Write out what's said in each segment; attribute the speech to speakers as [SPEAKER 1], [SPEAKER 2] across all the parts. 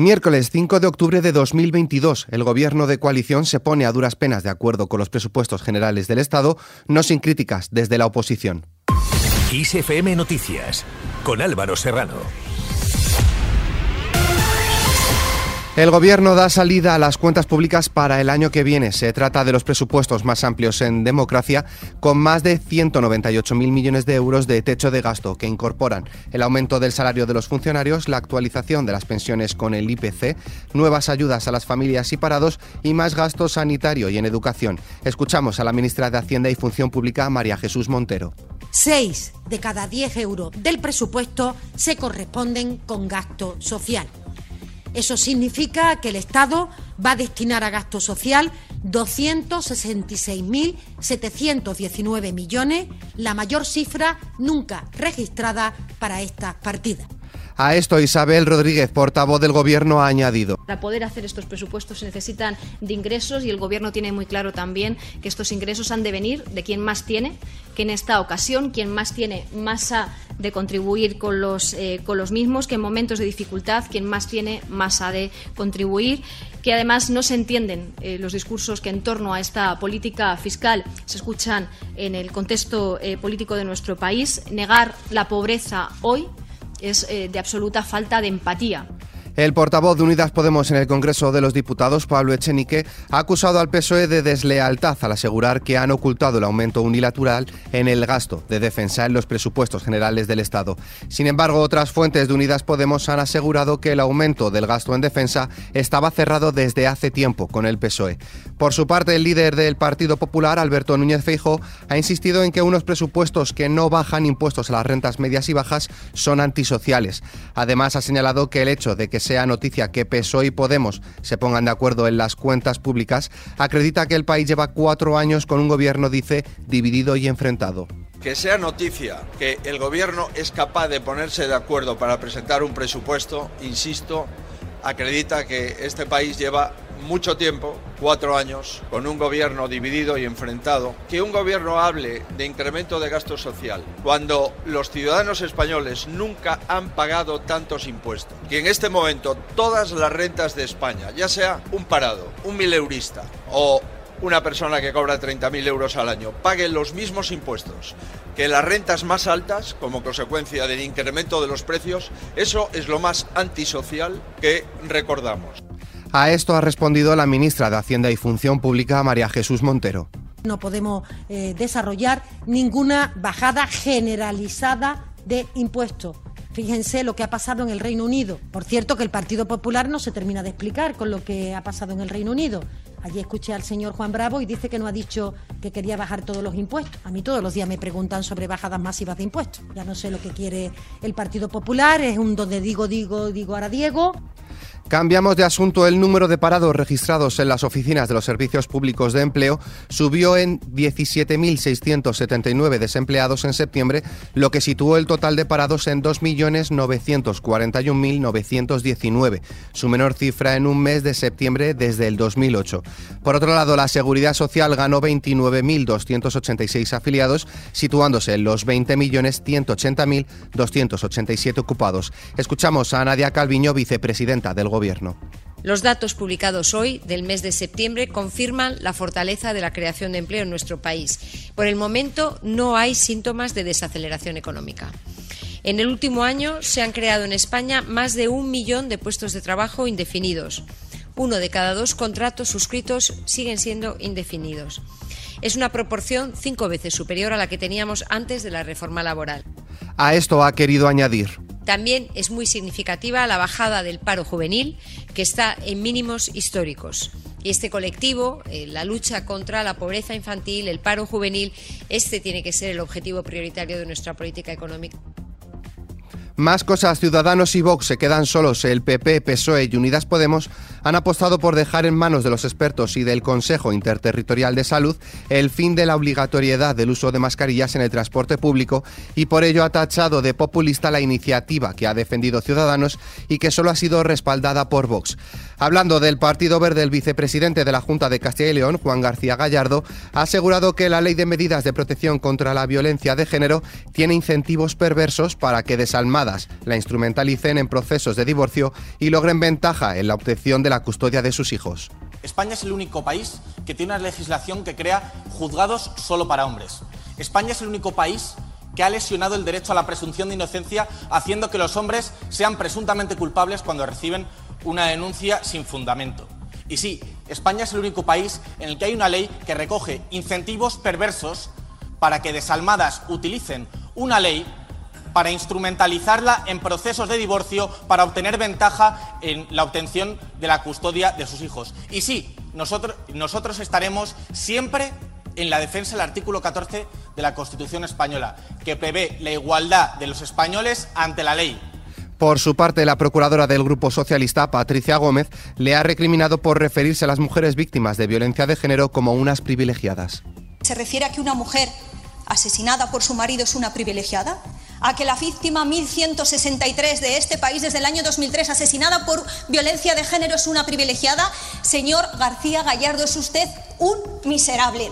[SPEAKER 1] Miércoles 5 de octubre de 2022, el gobierno de coalición se pone a duras penas de acuerdo con los presupuestos generales del Estado, no sin críticas desde la oposición.
[SPEAKER 2] Noticias, con Álvaro Serrano.
[SPEAKER 1] El Gobierno da salida a las cuentas públicas para el año que viene. Se trata de los presupuestos más amplios en democracia, con más de 198.000 millones de euros de techo de gasto, que incorporan el aumento del salario de los funcionarios, la actualización de las pensiones con el IPC, nuevas ayudas a las familias y parados y más gasto sanitario y en educación. Escuchamos a la ministra de Hacienda y Función Pública, María Jesús Montero.
[SPEAKER 3] Seis de cada diez euros del presupuesto se corresponden con gasto social. Eso significa que el Estado va a destinar a gasto social 266.719 millones, la mayor cifra nunca registrada para estas partidas.
[SPEAKER 1] A esto Isabel Rodríguez, portavoz del Gobierno, ha añadido.
[SPEAKER 4] Para poder hacer estos presupuestos se necesitan de ingresos y el Gobierno tiene muy claro también que estos ingresos han de venir de quien más tiene, que en esta ocasión quien más tiene masa de contribuir con los, eh, con los mismos, que en momentos de dificultad quien más tiene más ha de contribuir que además no se entienden eh, los discursos que en torno a esta política fiscal se escuchan en el contexto eh, político de nuestro país. Negar la pobreza hoy es eh, de absoluta falta de empatía.
[SPEAKER 1] El portavoz de Unidas Podemos en el Congreso de los Diputados, Pablo Echenique, ha acusado al PSOE de deslealtad al asegurar que han ocultado el aumento unilateral en el gasto de defensa en los presupuestos generales del Estado. Sin embargo, otras fuentes de Unidas Podemos han asegurado que el aumento del gasto en defensa estaba cerrado desde hace tiempo con el PSOE. Por su parte, el líder del Partido Popular, Alberto Núñez Feijo, ha insistido en que unos presupuestos que no bajan impuestos a las rentas medias y bajas son antisociales. Además, ha señalado que el hecho de que sea noticia que PSOE y Podemos se pongan de acuerdo en las cuentas públicas, acredita que el país lleva cuatro años con un gobierno, dice, dividido y enfrentado.
[SPEAKER 5] Que sea noticia que el gobierno es capaz de ponerse de acuerdo para presentar un presupuesto, insisto, acredita que este país lleva mucho tiempo, cuatro años, con un gobierno dividido y enfrentado, que un gobierno hable de incremento de gasto social cuando los ciudadanos españoles nunca han pagado tantos impuestos. Que en este momento todas las rentas de España, ya sea un parado, un mileurista o una persona que cobra 30.000 euros al año, paguen los mismos impuestos que las rentas más altas, como consecuencia del incremento de los precios, eso es lo más antisocial que recordamos.
[SPEAKER 1] A esto ha respondido la ministra de Hacienda y Función Pública, María Jesús Montero.
[SPEAKER 3] No podemos eh, desarrollar ninguna bajada generalizada de impuestos. Fíjense lo que ha pasado en el Reino Unido. Por cierto, que el Partido Popular no se termina de explicar con lo que ha pasado en el Reino Unido. Allí escuché al señor Juan Bravo y dice que no ha dicho que quería bajar todos los impuestos. A mí todos los días me preguntan sobre bajadas masivas de impuestos. Ya no sé lo que quiere el Partido Popular, es un donde digo, digo, digo ahora Diego.
[SPEAKER 1] Cambiamos de asunto. El número de parados registrados en las oficinas de los servicios públicos de empleo subió en 17.679 desempleados en septiembre, lo que situó el total de parados en 2.941.919, su menor cifra en un mes de septiembre desde el 2008. Por otro lado, la Seguridad Social ganó 29.286 afiliados, situándose en los 20.180.287 ocupados. Escuchamos a Nadia Calviño, vicepresidenta del Gobierno.
[SPEAKER 6] Los datos publicados hoy del mes de septiembre confirman la fortaleza de la creación de empleo en nuestro país. Por el momento no hay síntomas de desaceleración económica. En el último año se han creado en España más de un millón de puestos de trabajo indefinidos. Uno de cada dos contratos suscritos siguen siendo indefinidos. Es una proporción cinco veces superior a la que teníamos antes de la reforma laboral.
[SPEAKER 1] A esto ha querido añadir.
[SPEAKER 6] También es muy significativa la bajada del paro juvenil, que está en mínimos históricos. Y este colectivo, eh, la lucha contra la pobreza infantil, el paro juvenil, este tiene que ser el objetivo prioritario de nuestra política económica.
[SPEAKER 1] Más cosas, Ciudadanos y Vox se quedan solos. El PP, PSOE y Unidas Podemos han apostado por dejar en manos de los expertos y del Consejo Interterritorial de Salud el fin de la obligatoriedad del uso de mascarillas en el transporte público y por ello ha tachado de populista la iniciativa que ha defendido Ciudadanos y que solo ha sido respaldada por Vox. Hablando del Partido Verde, el vicepresidente de la Junta de Castilla y León, Juan García Gallardo, ha asegurado que la Ley de Medidas de Protección contra la Violencia de Género tiene incentivos perversos para que desalmadas la instrumentalicen en procesos de divorcio y logren ventaja en la obtención de la custodia de sus hijos.
[SPEAKER 7] España es el único país que tiene una legislación que crea juzgados solo para hombres. España es el único país que ha lesionado el derecho a la presunción de inocencia, haciendo que los hombres sean presuntamente culpables cuando reciben una denuncia sin fundamento. Y sí, España es el único país en el que hay una ley que recoge incentivos perversos para que desalmadas utilicen una ley para instrumentalizarla en procesos de divorcio para obtener ventaja en la obtención de la custodia de sus hijos. Y sí, nosotros, nosotros estaremos siempre en la defensa del artículo 14 de la Constitución española, que prevé la igualdad de los españoles ante la ley.
[SPEAKER 1] Por su parte, la procuradora del Grupo Socialista, Patricia Gómez, le ha recriminado por referirse a las mujeres víctimas de violencia de género como unas privilegiadas.
[SPEAKER 8] ¿Se refiere a que una mujer asesinada por su marido es una privilegiada? ¿A que la víctima 1163 de este país desde el año 2003 asesinada por violencia de género es una privilegiada? Señor García Gallardo, es usted un miserable.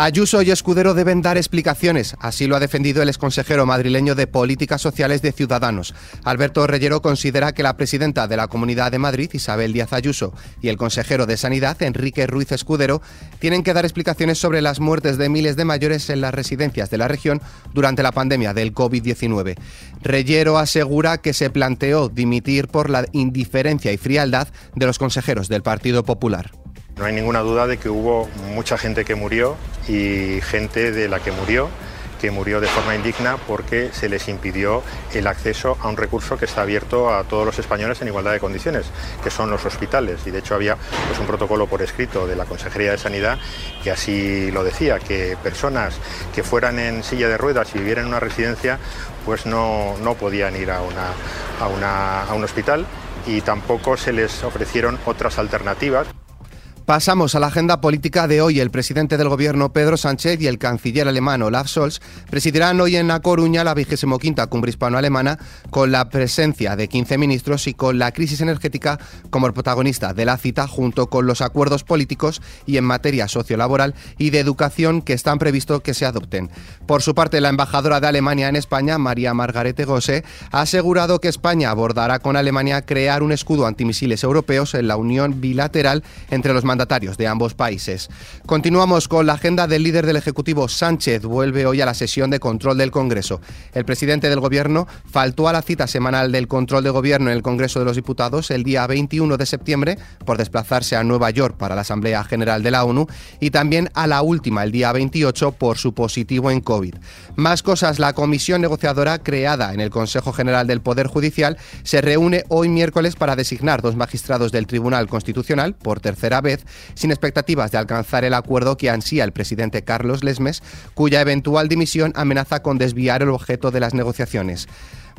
[SPEAKER 1] Ayuso y Escudero deben dar explicaciones, así lo ha defendido el exconsejero madrileño de Políticas Sociales de Ciudadanos. Alberto Reyero considera que la presidenta de la Comunidad de Madrid, Isabel Díaz Ayuso, y el consejero de Sanidad, Enrique Ruiz Escudero, tienen que dar explicaciones sobre las muertes de miles de mayores en las residencias de la región durante la pandemia del COVID-19. Reyero asegura que se planteó dimitir por la indiferencia y frialdad de los consejeros del Partido Popular.
[SPEAKER 9] No hay ninguna duda de que hubo mucha gente que murió y gente de la que murió que murió de forma indigna porque se les impidió el acceso a un recurso que está abierto a todos los españoles en igualdad de condiciones, que son los hospitales. Y de hecho había pues, un protocolo por escrito de la Consejería de Sanidad que así lo decía, que personas que fueran en silla de ruedas y vivieran en una residencia, pues no, no podían ir a, una, a, una, a un hospital y tampoco se les ofrecieron otras alternativas.
[SPEAKER 1] Pasamos a la agenda política de hoy. El presidente del gobierno Pedro Sánchez y el canciller alemán Olaf Scholz presidirán hoy en La Coruña la quinta cumbre hispano-alemana con la presencia de 15 ministros y con la crisis energética como protagonista de la cita junto con los acuerdos políticos y en materia sociolaboral y de educación que están previstos que se adopten. Por su parte, la embajadora de Alemania en España, María Margarete Gose, ha asegurado que España abordará con Alemania crear un escudo antimisiles europeos en la unión bilateral entre los mandatarios de ambos países. Continuamos con la agenda del líder del Ejecutivo Sánchez. Vuelve hoy a la sesión de control del Congreso. El presidente del Gobierno faltó a la cita semanal del control de Gobierno en el Congreso de los Diputados el día 21 de septiembre por desplazarse a Nueva York para la Asamblea General de la ONU y también a la última el día 28 por su positivo en COVID. Más cosas, la comisión negociadora creada en el Consejo General del Poder Judicial se reúne hoy miércoles para designar dos magistrados del Tribunal Constitucional por tercera vez sin expectativas de alcanzar el acuerdo que ansía el presidente Carlos Lesmes, cuya eventual dimisión amenaza con desviar el objeto de las negociaciones.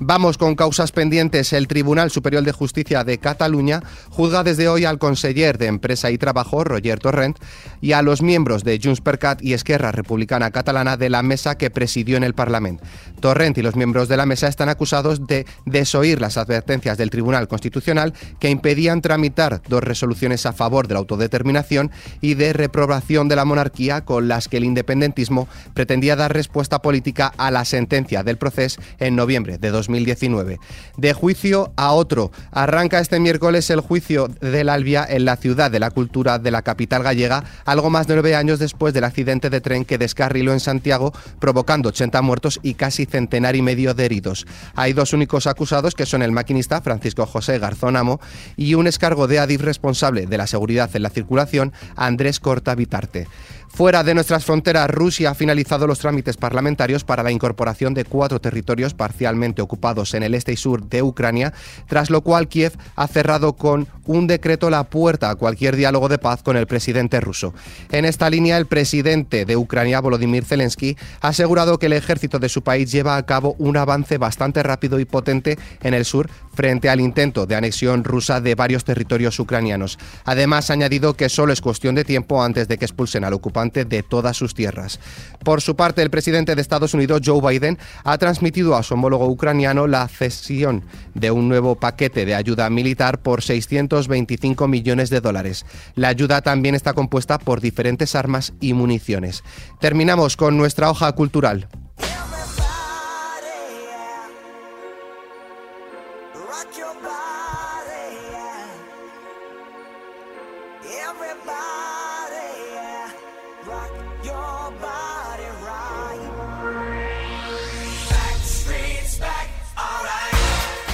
[SPEAKER 1] Vamos con causas pendientes. El Tribunal Superior de Justicia de Cataluña juzga desde hoy al conseller de Empresa y Trabajo, Roger Torrent, y a los miembros de Junts per Cat y Esquerra Republicana Catalana de la mesa que presidió en el Parlamento. Torrent y los miembros de la mesa están acusados de desoír las advertencias del Tribunal Constitucional que impedían tramitar dos resoluciones a favor de la autodeterminación y de reprobación de la monarquía con las que el independentismo pretendía dar respuesta política a la sentencia del proceso en noviembre de 2020. 2019. De juicio a otro. Arranca este miércoles el juicio del Albia en la ciudad de la cultura de la capital gallega, algo más de nueve años después del accidente de tren que descarriló en Santiago, provocando 80 muertos y casi centenar y medio de heridos. Hay dos únicos acusados que son el maquinista Francisco José Garzón Amo y un escargo de Adif responsable de la seguridad en la circulación, Andrés Corta Vitarte. Fuera de nuestras fronteras, Rusia ha finalizado los trámites parlamentarios para la incorporación de cuatro territorios parcialmente ocupados en el este y sur de Ucrania, tras lo cual Kiev ha cerrado con un decreto la puerta a cualquier diálogo de paz con el presidente ruso. En esta línea, el presidente de Ucrania, Volodymyr Zelensky, ha asegurado que el ejército de su país lleva a cabo un avance bastante rápido y potente en el sur frente al intento de anexión rusa de varios territorios ucranianos. Además, ha añadido que solo es cuestión de tiempo antes de que expulsen al ocupante de todas sus tierras. Por su parte, el presidente de Estados Unidos, Joe Biden, ha transmitido a su homólogo ucraniano la cesión de un nuevo paquete de ayuda militar por 600 225 millones de dólares. La ayuda también está compuesta por diferentes armas y municiones. Terminamos con nuestra hoja cultural.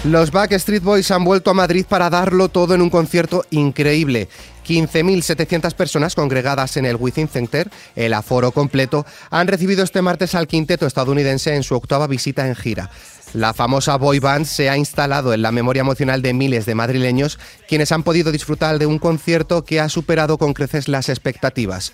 [SPEAKER 1] Los Backstreet Boys han vuelto a Madrid para darlo todo en un concierto increíble. 15.700 personas congregadas en el Within Center, el aforo completo, han recibido este martes al quinteto estadounidense en su octava visita en gira. La famosa boy band se ha instalado en la memoria emocional de miles de madrileños, quienes han podido disfrutar de un concierto que ha superado con creces las expectativas.